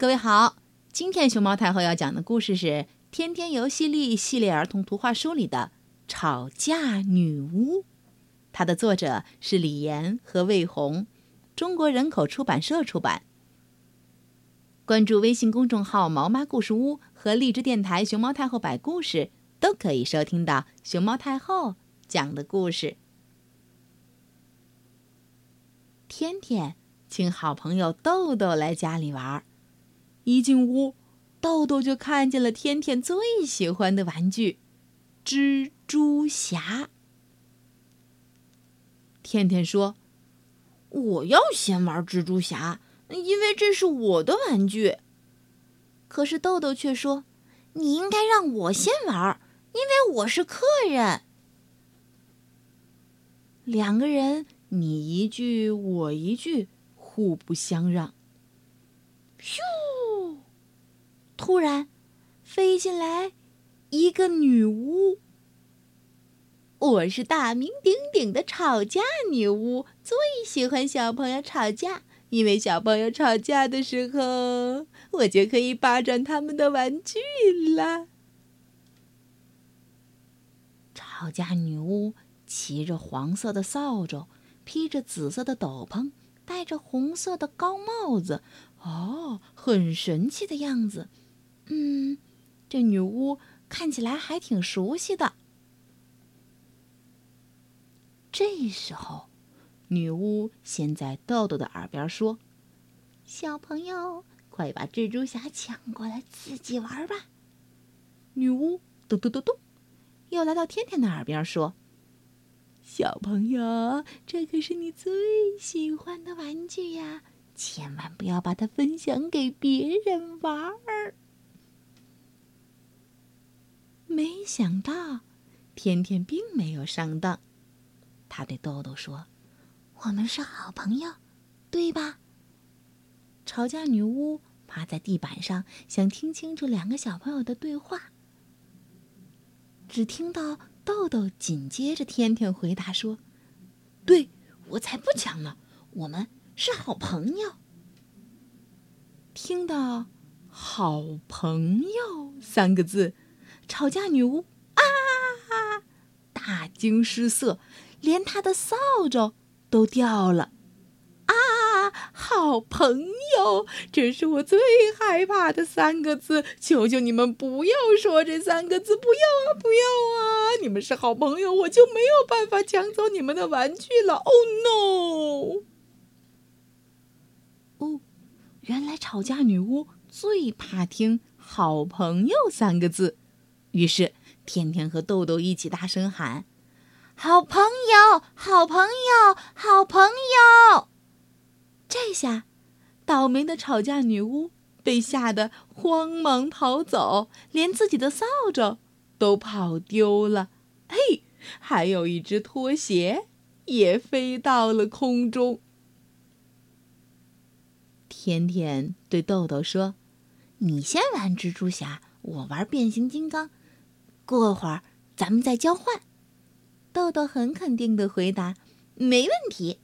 各位好，今天熊猫太后要讲的故事是《天天游戏力》系列儿童图画书里的《吵架女巫》，它的作者是李岩和魏红，中国人口出版社出版。关注微信公众号“毛妈故事屋”和荔枝电台“熊猫太后摆故事”，都可以收听到熊猫太后讲的故事。天天请好朋友豆豆来家里玩儿。一进屋，豆豆就看见了天天最喜欢的玩具——蜘蛛侠。天天说：“我要先玩蜘蛛侠，因为这是我的玩具。”可是豆豆却说：“你应该让我先玩，因为我是客人。”两个人你一句我一句，互不相让。咻！突然，飞进来一个女巫。我是大名鼎鼎的吵架女巫，最喜欢小朋友吵架，因为小朋友吵架的时候，我就可以霸占他们的玩具了。吵架女巫骑着黄色的扫帚，披着紫色的斗篷，戴着红色的高帽子，哦，很神气的样子。嗯，这女巫看起来还挺熟悉的。这时候，女巫先在豆豆的耳边说：“小朋友，快把蜘蛛侠抢过来自己玩吧。”女巫咚咚咚咚，又来到天天的耳边说：“小朋友，这可是你最喜欢的玩具呀，千万不要把它分享给别人玩儿。”没想到，天天并没有上当。他对豆豆说：“我们是好朋友，对吧？”吵架女巫趴在地板上，想听清楚两个小朋友的对话。只听到豆豆紧接着天天回答说：“对，我才不抢呢，我们是好朋友。”听到“好朋友”三个字。吵架女巫啊，大惊失色，连她的扫帚都掉了。啊，好朋友，这是我最害怕的三个字！求求你们不要说这三个字，不要啊，不要啊！你们是好朋友，我就没有办法抢走你们的玩具了。Oh no！哦，原来吵架女巫最怕听“好朋友”三个字。于是，天天和豆豆一起大声喊：“好朋友，好朋友，好朋友！”这下，倒霉的吵架女巫被吓得慌忙逃走，连自己的扫帚都跑丢了。嘿，还有一只拖鞋也飞到了空中。天天对豆豆说：“你先玩蜘蛛侠，我玩变形金刚。”过会儿咱们再交换。豆豆很肯定的回答：“没问题。”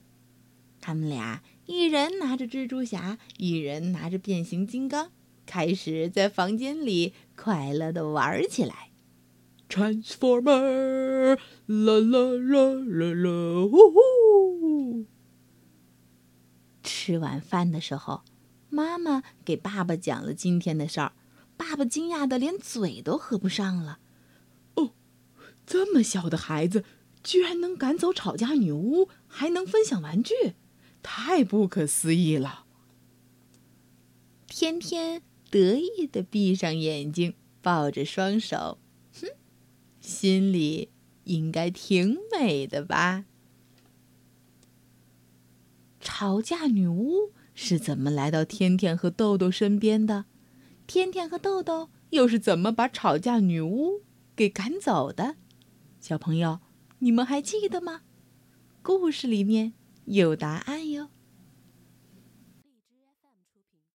他们俩一人拿着蜘蛛侠，一人拿着变形金刚，开始在房间里快乐的玩起来。Transformer，啦啦啦啦啦，呼呼！吃晚饭的时候，妈妈给爸爸讲了今天的事儿，爸爸惊讶的连嘴都合不上了。这么小的孩子，居然能赶走吵架女巫，还能分享玩具，太不可思议了！天天得意的闭上眼睛，抱着双手，哼，心里应该挺美的吧？吵架女巫是怎么来到天天和豆豆身边的？天天和豆豆又是怎么把吵架女巫给赶走的？小朋友，你们还记得吗？故事里面有答案哟。